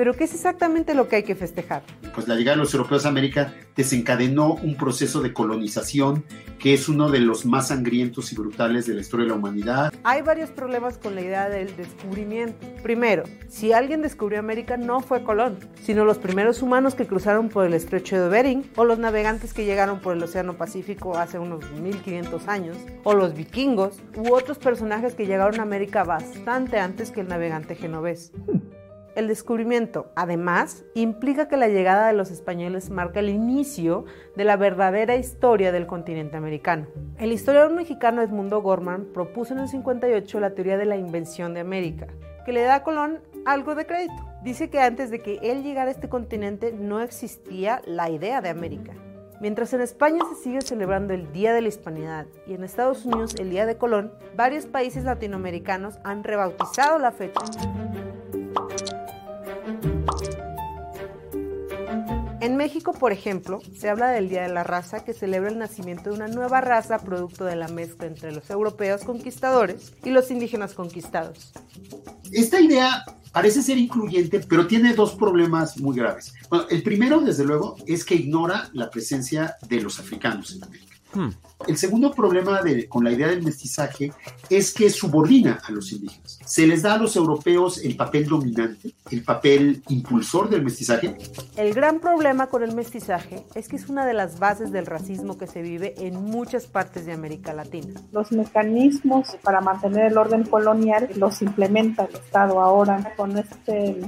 Pero ¿qué es exactamente lo que hay que festejar? Pues la llegada de los europeos a América desencadenó un proceso de colonización que es uno de los más sangrientos y brutales de la historia de la humanidad. Hay varios problemas con la idea del descubrimiento. Primero, si alguien descubrió América no fue Colón, sino los primeros humanos que cruzaron por el estrecho de Bering, o los navegantes que llegaron por el Océano Pacífico hace unos 1500 años, o los vikingos, u otros personajes que llegaron a América bastante antes que el navegante genovés. El descubrimiento, además, implica que la llegada de los españoles marca el inicio de la verdadera historia del continente americano. El historiador mexicano Edmundo Gorman propuso en el 58 la teoría de la invención de América, que le da a Colón algo de crédito. Dice que antes de que él llegara a este continente no existía la idea de América. Mientras en España se sigue celebrando el Día de la Hispanidad y en Estados Unidos el Día de Colón, varios países latinoamericanos han rebautizado la fecha. En México, por ejemplo, se habla del Día de la Raza que celebra el nacimiento de una nueva raza producto de la mezcla entre los europeos conquistadores y los indígenas conquistados. Esta idea parece ser incluyente, pero tiene dos problemas muy graves. Bueno, el primero, desde luego, es que ignora la presencia de los africanos en América. El segundo problema de, con la idea del mestizaje es que subordina a los indígenas. Se les da a los europeos el papel dominante, el papel impulsor del mestizaje. El gran problema con el mestizaje es que es una de las bases del racismo que se vive en muchas partes de América Latina. Los mecanismos para mantener el orden colonial los implementa el Estado ahora con este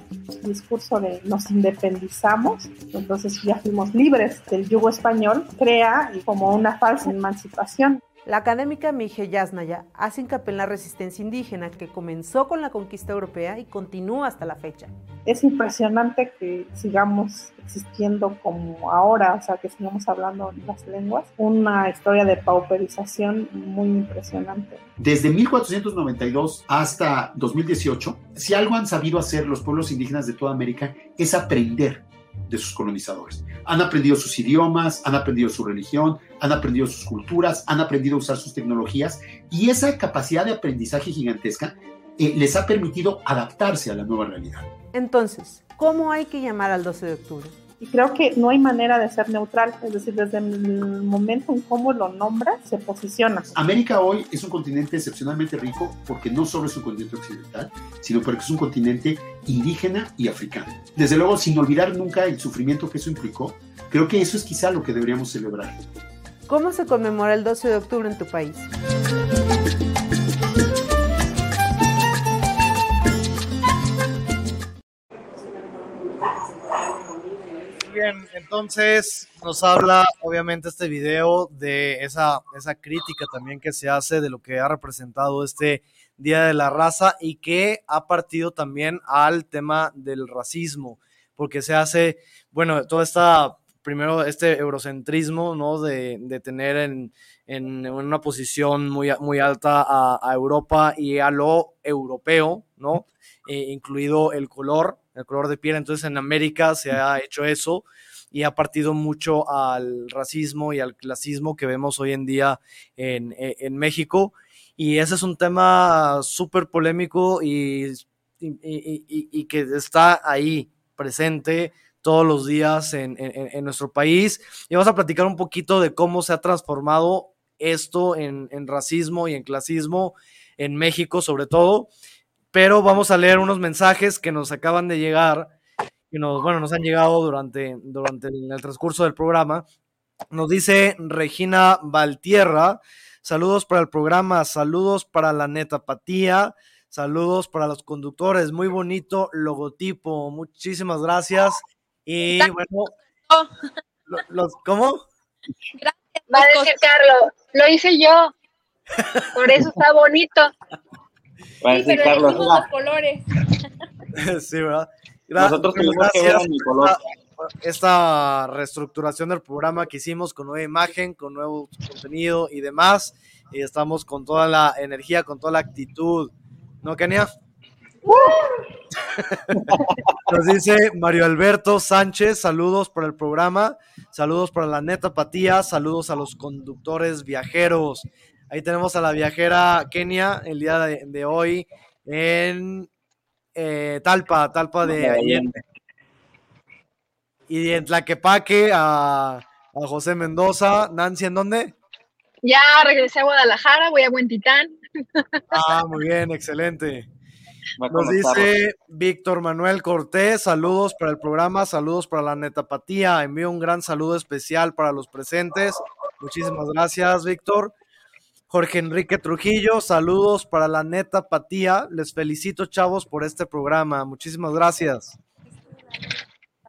discurso de nos independizamos, entonces ya fuimos libres del yugo español, crea como una falsa emancipación. La académica Mije Yasnaya hace hincapié en la resistencia indígena que comenzó con la conquista europea y continúa hasta la fecha. Es impresionante que sigamos existiendo como ahora, o sea, que sigamos hablando las lenguas. Una historia de pauperización muy impresionante. Desde 1492 hasta 2018, si algo han sabido hacer los pueblos indígenas de toda América es aprender de sus colonizadores. Han aprendido sus idiomas, han aprendido su religión, han aprendido sus culturas, han aprendido a usar sus tecnologías y esa capacidad de aprendizaje gigantesca eh, les ha permitido adaptarse a la nueva realidad. Entonces, ¿cómo hay que llamar al 12 de octubre? Y creo que no hay manera de ser neutral, es decir, desde el momento en cómo lo nombra, se posiciona. América hoy es un continente excepcionalmente rico porque no solo es un continente occidental, sino porque es un continente indígena y africano. Desde luego, sin olvidar nunca el sufrimiento que eso implicó, creo que eso es quizá lo que deberíamos celebrar. ¿Cómo se conmemora el 12 de octubre en tu país? Bien, entonces nos habla obviamente este video de esa, esa crítica también que se hace de lo que ha representado este Día de la Raza y que ha partido también al tema del racismo, porque se hace, bueno, toda esta, primero este eurocentrismo, ¿no? De, de tener en, en, una posición muy, muy alta a, Europa y a lo europeo, ¿no? Eh, incluido el color, el color de piel. Entonces en América se ha hecho eso y ha partido mucho al racismo y al clasismo que vemos hoy en día en, en México. Y ese es un tema súper polémico y, y, y, y, que está ahí presente todos los días en, en, en, nuestro país. Y vamos a platicar un poquito de cómo se ha transformado esto en, en racismo y en clasismo en México sobre todo pero vamos a leer unos mensajes que nos acaban de llegar, que nos, bueno, nos han llegado durante, durante el, el transcurso del programa. Nos dice Regina Valtierra, saludos para el programa, saludos para la netapatía, saludos para los conductores, muy bonito logotipo, muchísimas gracias. Y bueno, los, ¿cómo? Gracias. Va a decir Carlos, lo hice yo, por eso está bonito. Sí, pero Carlos, los colores. sí, ¿verdad? Nosotros tenemos que ver mi color. Esta, esta reestructuración del programa que hicimos con nueva imagen, con nuevo contenido y demás. y estamos con toda la energía, con toda la actitud. ¿No, Kenia? Nos dice Mario Alberto Sánchez, saludos para el programa, saludos para la neta Patía, saludos a los conductores viajeros. Ahí tenemos a la viajera Kenia el día de, hoy en eh, Talpa, Talpa de Allende. Y en Tlaquepaque a, a José Mendoza. Nancy, ¿en dónde? Ya regresé a Guadalajara, voy a Buen Titán. Ah, muy bien, excelente. Nos dice Víctor Manuel Cortés, saludos para el programa, saludos para la netapatía. Envío un gran saludo especial para los presentes. Muchísimas gracias, Víctor. Jorge Enrique Trujillo, saludos para la netapatía. Les felicito, chavos, por este programa. Muchísimas gracias.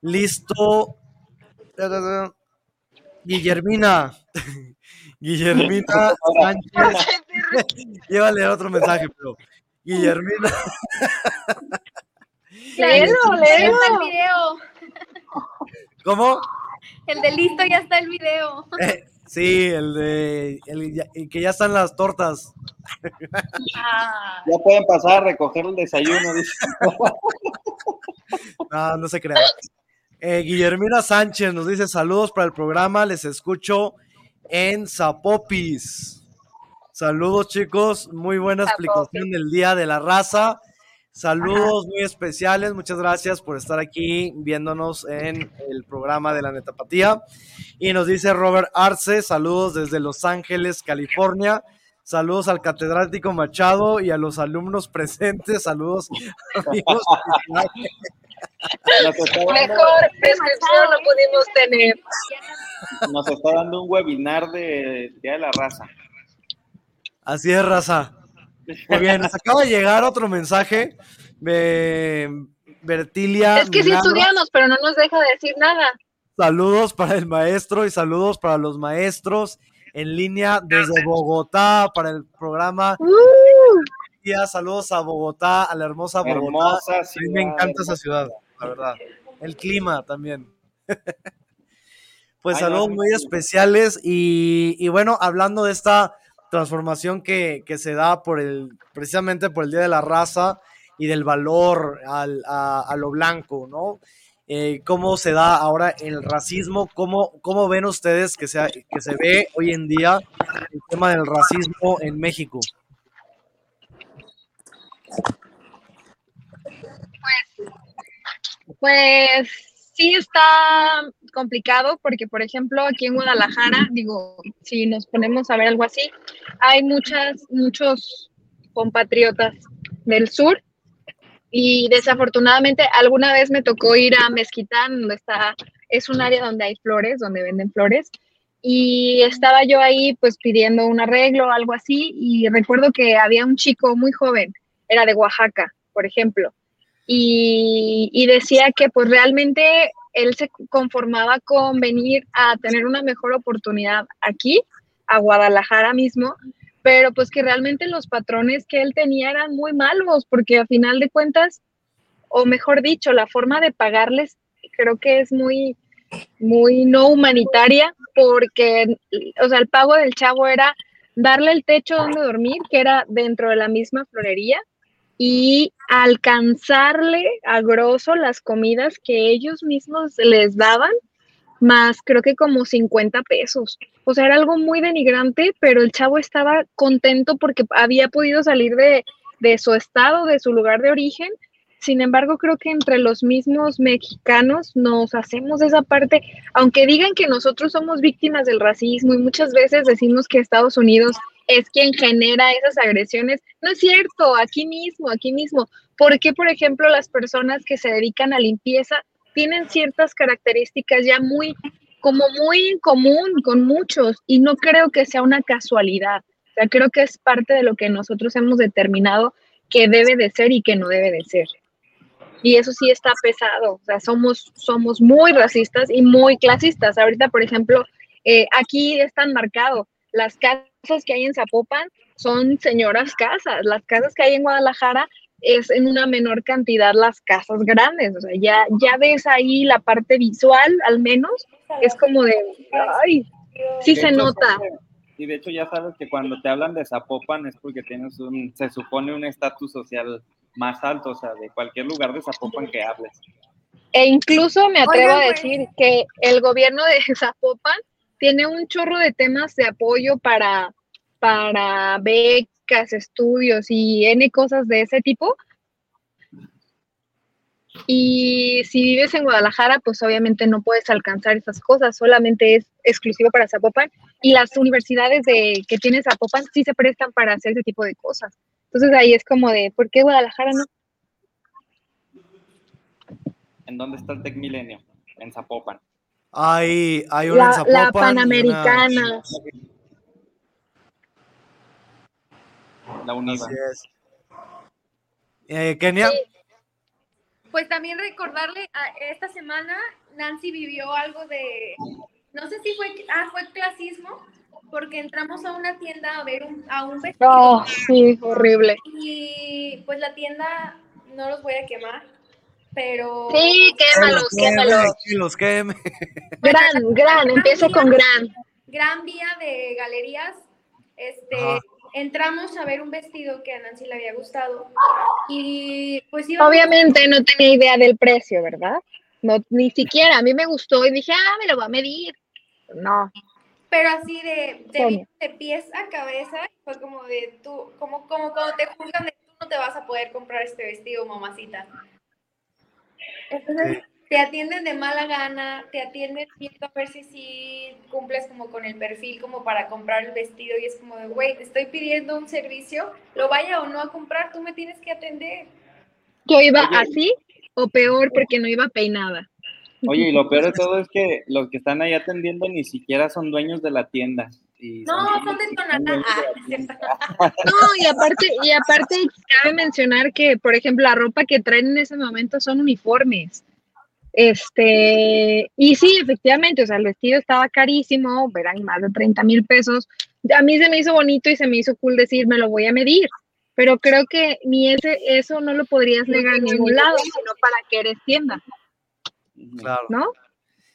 Listo. Guillermina. Guillermina Sánchez. Llévale otro mensaje, pero Guillermina. Léelo, léelo. el video. ¿Cómo? El de listo ya está el video. Eh, sí, el de el, que ya están las tortas. Ah. Ya pueden pasar a recoger el desayuno. no, no se crean. Eh, Guillermina Sánchez nos dice saludos para el programa, les escucho en Zapopis. Saludos chicos, muy buena explicación del Día de la Raza. Saludos muy especiales, muchas gracias por estar aquí viéndonos en el programa de la Netapatía. Y nos dice Robert Arce, saludos desde Los Ángeles, California. Saludos al catedrático Machado y a los alumnos presentes. Saludos, amigos. Mejor descripción lo pudimos tener. Nos está dando un webinar de Día de la Raza. Así es, raza. Muy bien, nos acaba de llegar otro mensaje de Bertilia. Es que sí estudiamos, pero no nos deja decir nada. Saludos para el maestro y saludos para los maestros en línea desde Bogotá para el programa. Uh. Saludos a Bogotá, a la hermosa Bogotá. a mí me encanta esa ciudad, la verdad. El clima también. pues saludos muy especiales y, y bueno, hablando de esta transformación que, se da por el, precisamente por el Día de la Raza y del valor a, lo blanco, ¿no? Eh, ¿Cómo se da ahora el racismo? ¿Cómo, cómo ven ustedes que, sea, que se ve hoy en día el tema del racismo en México? Pues, pues sí está complicado porque, por ejemplo, aquí en Guadalajara, digo, si nos ponemos a ver algo así, hay muchas, muchos compatriotas del sur y desafortunadamente alguna vez me tocó ir a Mezquitán, donde está, es un área donde hay flores, donde venden flores, y estaba yo ahí pues pidiendo un arreglo o algo así, y recuerdo que había un chico muy joven, era de Oaxaca, por ejemplo, y, decía que pues realmente él se conformaba con venir a tener una mejor oportunidad aquí, a Guadalajara mismo, pero pues que realmente los patrones que él tenía eran muy malos, porque a final de cuentas, o mejor dicho, la forma de pagarles creo que es muy, muy no humanitaria, porque, o sea, el pago del chavo era darle el techo donde dormir, que era dentro de la misma florería, y alcanzarle a grosso las comidas que ellos mismos les daban, más creo que como 50 pesos. O sea, era algo muy denigrante, pero el chavo estaba contento porque había podido salir de, de su estado, de su lugar de origen. Sin embargo, creo que entre los mismos mexicanos nos hacemos esa parte, aunque digan que nosotros somos víctimas del racismo y muchas veces decimos que Estados Unidos es quien genera esas agresiones. No es cierto, aquí mismo, aquí mismo. ¿Por qué, por ejemplo, las personas que se dedican a limpieza tienen ciertas características ya muy, como muy en común con muchos? Y no creo que sea una casualidad. O sea, creo que es parte de lo que nosotros hemos determinado que debe de ser y que no debe de ser. Y eso sí está pesado. O sea, somos, somos muy racistas y muy clasistas. Ahorita, por ejemplo, eh, aquí están marcados las casas que hay en Zapopan son señoras casas. Las casas que hay en Guadalajara es en una menor cantidad las casas grandes. O sea, ya, ya ves ahí la parte visual, al menos, es como de, ay, sí se nota. Y de hecho ya sabes que cuando te hablan de Zapopan es porque tienes un, se supone un estatus social más alto, o sea, de cualquier lugar de Zapopan que hables. E incluso me atrevo Oigan, a pues. decir que el gobierno de Zapopan tiene un chorro de temas de apoyo para, para becas, estudios y N cosas de ese tipo. Y si vives en Guadalajara, pues obviamente no puedes alcanzar esas cosas, solamente es exclusivo para Zapopan. Y las universidades de, que tiene Zapopan sí se prestan para hacer ese tipo de cosas. Entonces ahí es como de, ¿por qué Guadalajara no? ¿En dónde está el Tec Milenio? En Zapopan. Hay, hay una en La, Zapopan. la y una- Panamericana. La UNIVA. Así es. Eh, Kenia, Pues también recordarle, a esta semana Nancy vivió algo de, no sé si fue, ah, fue clasismo, porque entramos a una tienda a ver un, a un vestido. Oh, sí, horrible. Y pues la tienda, no los voy a quemar, pero... Sí, quémalos, quémalos. los queme. Gran, gran, empiezo con gran. Gran vía de galerías, este, Ajá. entramos a ver un vestido que a Nancy le había gustado y pues íbamos- Obviamente no tenía idea del precio, ¿verdad? No, ni siquiera. A mí me gustó y dije, ah, me lo voy a medir. No. pero así de, de pies a cabeza, fue como de tú, como, como cuando te juzgan de tú no te vas a poder comprar este vestido, mamacita. Entonces, te atienden de mala gana, te atienden viendo a ver si sí cumples como con el perfil como para comprar el vestido y es como de, güey, te estoy pidiendo un servicio, lo vaya o no a comprar, tú me tienes que atender. Yo iba Oye. así o peor porque no iba peinada. Oye, y lo peor de todo es que los que están ahí atendiendo ni siquiera son dueños de la tienda. Y No, son de Tonalá. Ah. No, y aparte, y aparte cabe mencionar que, por ejemplo, la ropa que traen en ese momento son uniformes. Este, y sí, efectivamente, o sea, el vestido estaba carísimo, eran más de 30 mil pesos. A mí se me hizo bonito y se me hizo cool decir, me lo voy a medir, pero creo que ni ese, eso no lo podrías negar en ningún lado, sino para que eres tienda, Claro. ¿no?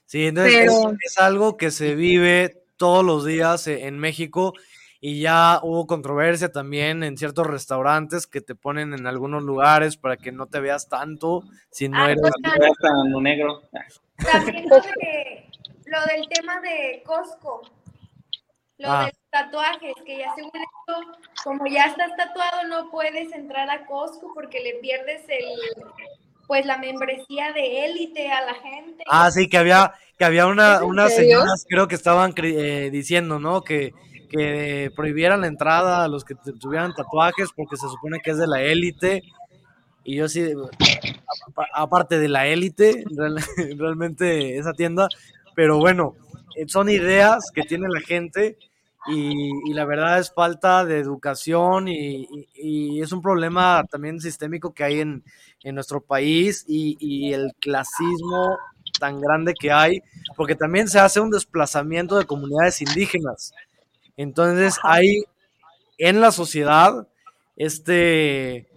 Sí, entonces Pero- es, es algo que se vive todos los días e- en México y ya hubo controversia también en ciertos restaurantes que te ponen en algunos lugares para que no te veas tanto si no Ah, eres... Hasta en negro. También lo, de- lo del tema de Costco, lo Ah. de los tatuajes, que ya según esto, como ya estás tatuado, no puedes entrar a Costco porque le pierdes el, pues la membresía de élite a la gente. Ah, sí, que había, que había una, ¿Es en unas señoras, creo que estaban eh, diciendo, ¿no? Que, que prohibieran la entrada a los que tu- tuvieran tatuajes porque se supone que es de la élite. Y yo sí, a- aparte de la élite, real- realmente esa tienda, pero bueno, eh, son ideas que tiene la gente y, y la verdad es falta de educación y, y- y es un problema también sistémico que hay en, en nuestro país y, y el clasismo tan grande que hay, porque también se hace un desplazamiento de comunidades indígenas. Entonces hay en la sociedad este,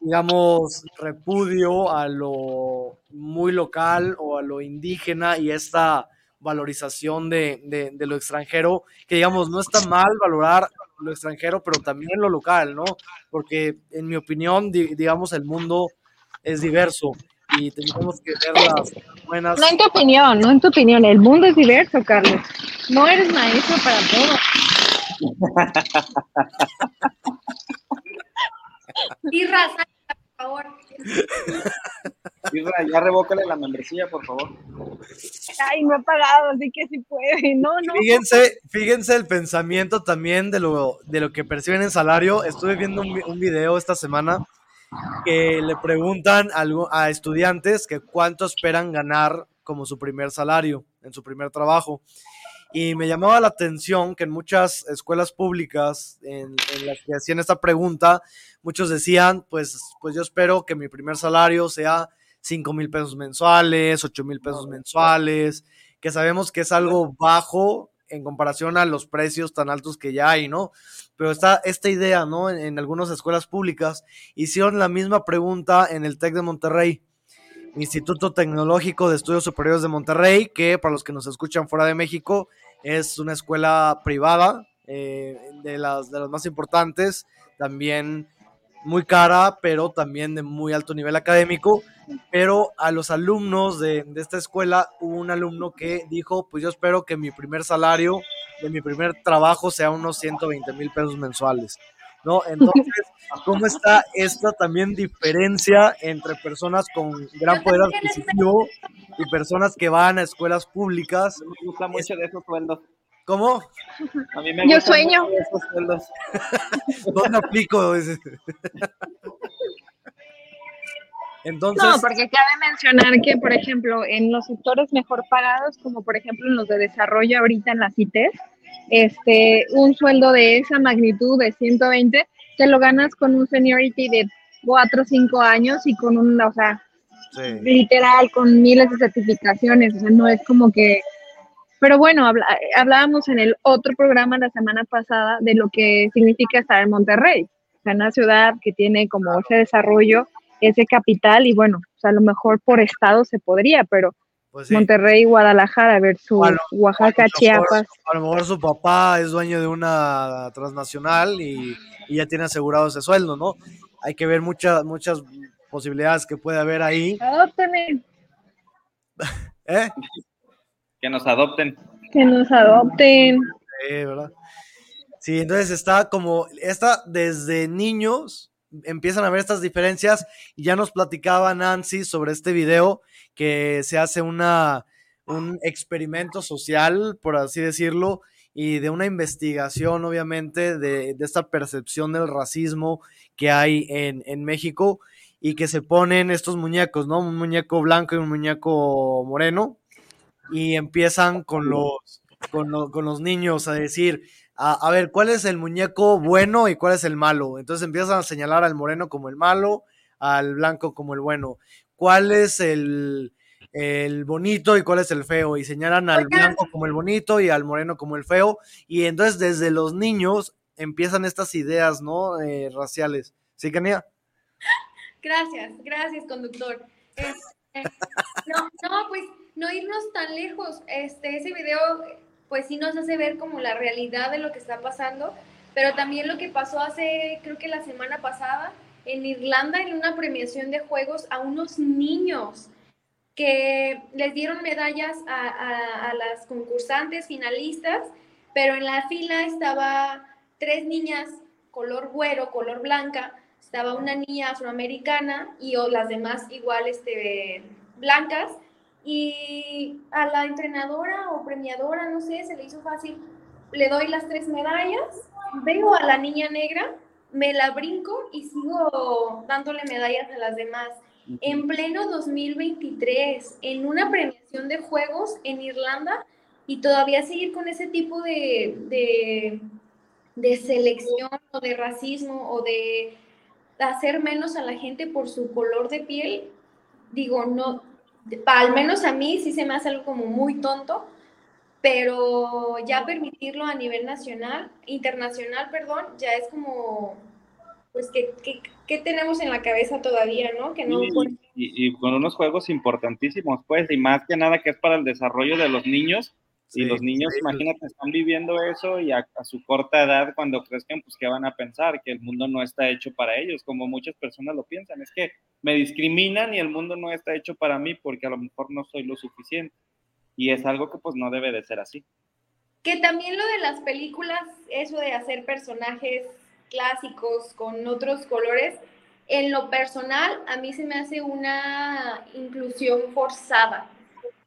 digamos, repudio a lo muy local o a lo indígena y esta valorización de, de- de lo extranjero, que digamos, no está mal valorar lo extranjero, pero también lo local, ¿no? Porque en mi opinión, di- digamos, el mundo es diverso y tenemos que ver las buenas... No en tu opinión, no en tu opinión, el mundo es diverso, Carlos. No eres maestro para todo. Y raza, favor. Isra, ya revócale la membresía, por favor. Ay, no he pagado, así que sí puede. No, no. Fíjense, fíjense el pensamiento también de lo, de lo que perciben en salario. Estuve viendo un, un video esta semana que le preguntan a, a estudiantes que cuánto esperan ganar como su primer salario en su primer trabajo. Y me llamaba la atención que en muchas escuelas públicas en, en las que hacían esta pregunta, muchos decían, pues, pues yo espero que mi primer salario sea 5 mil pesos mensuales, 8 mil pesos mensuales, que sabemos que es algo bajo en comparación a los precios tan altos que ya hay, ¿no? Pero está esta idea, ¿no? En, en algunas escuelas públicas hicieron la misma pregunta en el TEC de Monterrey, Instituto Tecnológico de Estudios Superiores de Monterrey, que para los que nos escuchan fuera de México es una escuela privada eh, de, las, de las más importantes, también muy cara, pero también de muy alto nivel académico. Pero a los alumnos de, de, esta escuela hubo un alumno que dijo, pues yo espero que mi primer salario de mi primer trabajo sea unos 120 mil pesos mensuales. ¿No? Entonces, ¿cómo está esta también diferencia entre personas con gran poder adquisitivo y personas que van a escuelas públicas? Me gusta mucho de esos sueldos. ¿Cómo? A mí me Yo sueño. Esos sueldos. ¿Dónde aplico? Entonces, no, porque cabe mencionar que, por ejemplo, en los sectores mejor pagados, como por ejemplo en los de desarrollo ahorita en las CITES, este, un sueldo de esa magnitud de 120, te lo ganas con un seniority de 4 o 5 años y con un, o sea, sí. literal, con miles de certificaciones, o sea, no es como que... Pero bueno, hablábamos en el otro programa la semana pasada de lo que significa estar en Monterrey, o sea, una ciudad que tiene como ese desarrollo ese capital y bueno, o sea, a lo mejor por estado se podría, pero pues sí. Monterrey, Guadalajara, versus bueno, Oaxaca, a Chiapas. A lo mejor su papá es dueño de una transnacional y, y, ya tiene asegurado ese sueldo, ¿no? Hay que ver muchas muchas posibilidades que puede haber ahí. Adópteme. ¿Eh? Que nos adopten. Que nos adopten. Sí, ¿verdad? Sí, entonces está como, está desde niños, empiezan a ver estas diferencias y ya nos platicaba Nancy sobre este video que se hace una, un experimento social, por así decirlo, y de una investigación, obviamente, de, de esta percepción del racismo que hay en, en, México y que se ponen estos muñecos, ¿no? Un muñeco blanco y un muñeco moreno y empiezan con los, con, lo, con los niños a decir, a, a, ver, ¿cuál es el muñeco bueno y cuál es el malo? Entonces empiezan a señalar al moreno como el malo, al blanco como el bueno. ¿Cuál es el, el bonito y cuál es el feo? Y señalan al blanco como el bonito y al moreno como el feo. Y entonces desde los niños empiezan estas ideas, ¿no? Eh, raciales. ¿Sí, Kenia? Gracias, gracias, conductor. Este, no, no, pues no irnos tan lejos. Este, ese video pues sí nos hace ver como la realidad de lo que está pasando, pero también lo que pasó hace, creo que la semana pasada, en Irlanda, en una premiación de juegos a unos niños que les dieron medallas a, las concursantes finalistas, pero en la fila estaba tres niñas color güero, color blanca, estaba una niña afroamericana y las demás igual este, blancas, y a la entrenadora o premiadora, no sé, se le hizo fácil, le doy las tres medallas, veo a la niña negra, me la brinco y sigo dándole medallas a las demás. En pleno 2023, en una premiación de juegos en Irlanda, y todavía seguir con ese tipo de, de, de selección o de racismo o de hacer menos a la gente por su color de piel, digo, no, al menos a mí sí se me hace algo como muy tonto, pero ya permitirlo a nivel nacional, internacional, perdón, ya es como, pues, ¿qué, qué, qué tenemos en la cabeza todavía, no? Que no y, y, y, con unos juegos importantísimos, pues, y más que nada que es para el desarrollo de los niños, Sí, y los niños, sí, imagínate, están viviendo eso y a, a, su corta edad, cuando crezcan, pues, ¿qué van a pensar? Que el mundo no está hecho para ellos, como muchas personas lo piensan. Es que me discriminan y el mundo no está hecho para mí porque a lo mejor no soy lo suficiente. Y es algo que, pues, no debe de ser así. Que también lo de las películas, eso de hacer personajes clásicos con otros colores, en lo personal, a mí se me hace una inclusión forzada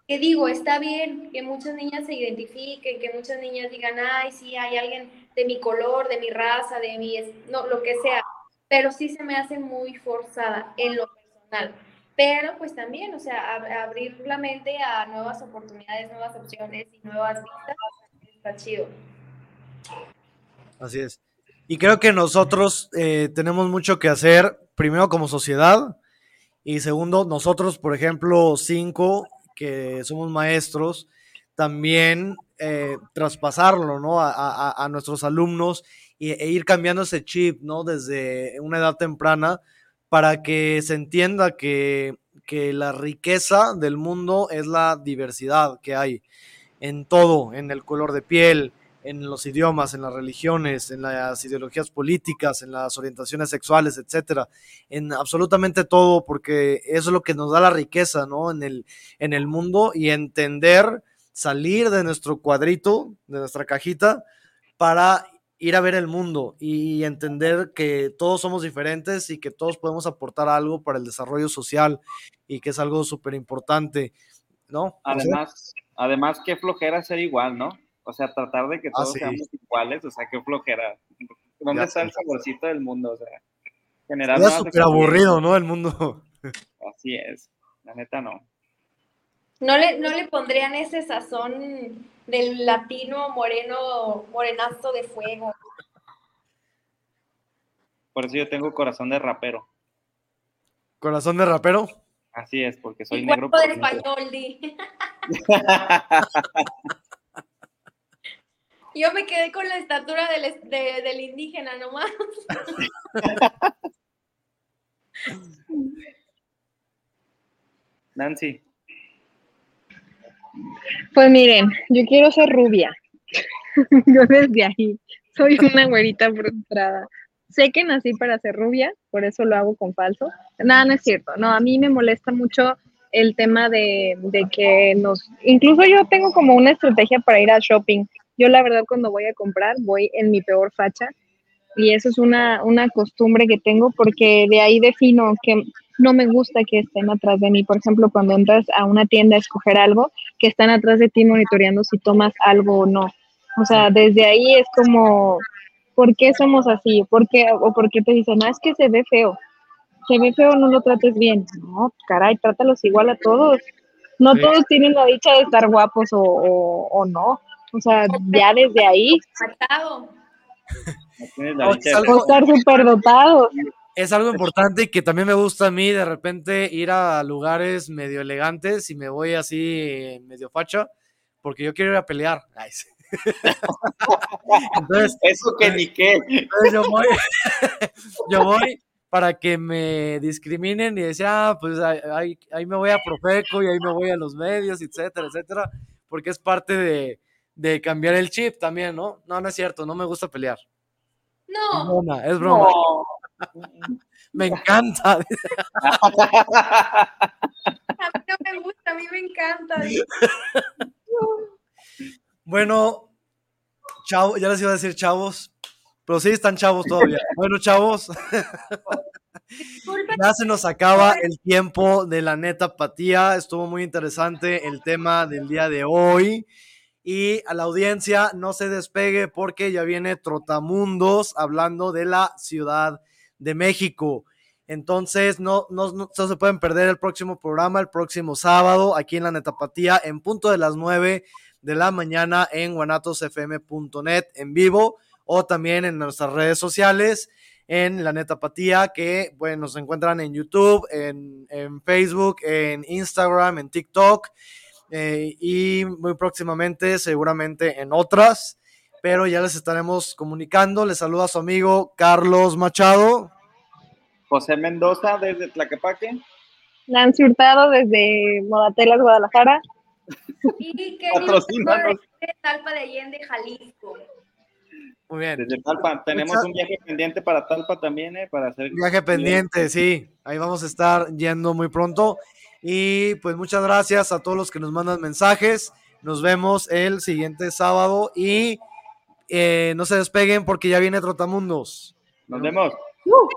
que digo, está bien que muchas niñas se identifiquen, que muchas niñas digan, ay, sí, hay alguien de mi color, de mi raza, de mi, no, lo que sea, pero sí se me hace muy forzada en lo personal. Pero pues también, o sea, ab abrir la mente a nuevas oportunidades, nuevas opciones y nuevas vistas, está chido. Así es. Y creo que nosotros eh, tenemos mucho que hacer, primero como sociedad, y segundo, nosotros, por ejemplo, cinco, que somos maestros, también eh, traspasarlo, ¿no? A, a, a, nuestros alumnos y, e ir cambiando ese chip, ¿no? Desde una edad temprana para que se entienda que, que la riqueza del mundo es la diversidad que hay en todo, en el color de piel, en los idiomas, en las religiones, en las ideologías políticas, en las orientaciones sexuales, etcétera, en absolutamente todo, porque eso es lo que nos da la riqueza, ¿no? En el, en el mundo y entender, salir de nuestro cuadrito, de nuestra cajita, para ir a ver el mundo y entender que todos somos diferentes y que todos podemos aportar algo para el desarrollo social y que es algo súper importante, ¿no? Además, además, qué flojera ser igual, ¿no? O sea, tratar de que Ah, todos sí. seamos iguales, o sea, qué flojera. ¿Dónde Ya está el saborcito del mundo? O sea, generar Era súper aburrido, ¿no? El mundo. Así es, la neta no. No le, no le pondrían ese sazón del latino moreno, morenazo de fuego. Por eso yo tengo corazón de rapero. Corazón de rapero. Así es, porque soy Y negro. cuerpo de español, di. Yo me quedé con la estatura del, de- del indígena nomás. Nancy, Pues miren, yo quiero ser rubia. yo desde ahí soy una güerita frustrada. Sé que nací para ser rubia, por eso lo hago con falso. Nada, no es cierto. No, a mí me molesta mucho el tema de, de que nos... Incluso yo tengo como una estrategia para ir a shopping. Yo la verdad cuando voy a comprar voy en mi peor facha y eso es una, una costumbre que tengo porque de ahí defino que no me gusta que estén atrás de mí. Por ejemplo, cuando entras a una tienda a escoger algo, que están atrás de ti monitoreando si tomas algo o no. O sea, desde ahí es como, ¿por qué somos así? ¿Por qué, o por qué te dicen, no, es que se ve feo? Se ve feo, no lo trates bien. No, caray, trátalos igual a todos. No Sí. todos tienen la dicha de estar guapos o, o, o no. O sea, ya desde ahí, no tienes la dicha es de- algo- o estar súper dotados. Es algo importante y que también me gusta a mí de repente ir a lugares medio elegantes y me voy así medio facha porque yo quiero ir a pelear. Sí. Entonces, Eso que ni qué. entonces yo voy, yo voy para que me discriminen y decir, ah, pues ahí, ahí- me voy a Profeco y ahí me voy a los medios, etcétera, etcétera, porque es parte de, de cambiar el chip también, ¿no? No, no es cierto, no me gusta pelear. Es No. broma, es broma. Me encanta. A mí no me gusta, a mí me encanta. Bueno, chavo, ya les iba a decir chavos, pero sí están chavos todavía. Bueno, chavos, ya se nos acaba el tiempo de la neta apatía. Estuvo muy interesante el tema del día de hoy. Y a la audiencia no se despegue porque ya viene Trotamundos hablando de la Ciudad de México. Entonces, no, no, no- se pueden perder el próximo programa, el próximo sábado, aquí en la Netapatía, en punto de las 9 de la mañana en guanatosfm.net en vivo o también en nuestras redes sociales en la Netapatía, que bueno, nos encuentran en YouTube, en, en Facebook, en Instagram, en TikTok eh, y muy próximamente, seguramente en otras, pero ya les estaremos comunicando. Les saluda su amigo Carlos Machado. José Mendoza desde Tlaquepaque. Nancy Hurtado desde Modatelas, Guadalajara. Y que Patrocínanos. de Talpa de Allende, Jalisco. Muy bien. Desde Talpa. Tenemos Muchas- un viaje pendiente para Talpa también, ¿eh? Para hacer Viaje pendiente, sí. Ahí vamos a estar yendo muy pronto. Y pues muchas gracias a todos los que nos mandan mensajes. Nos vemos el siguiente sábado y eh, no se despeguen porque ya viene Trotamundos. Nos vemos. Uh.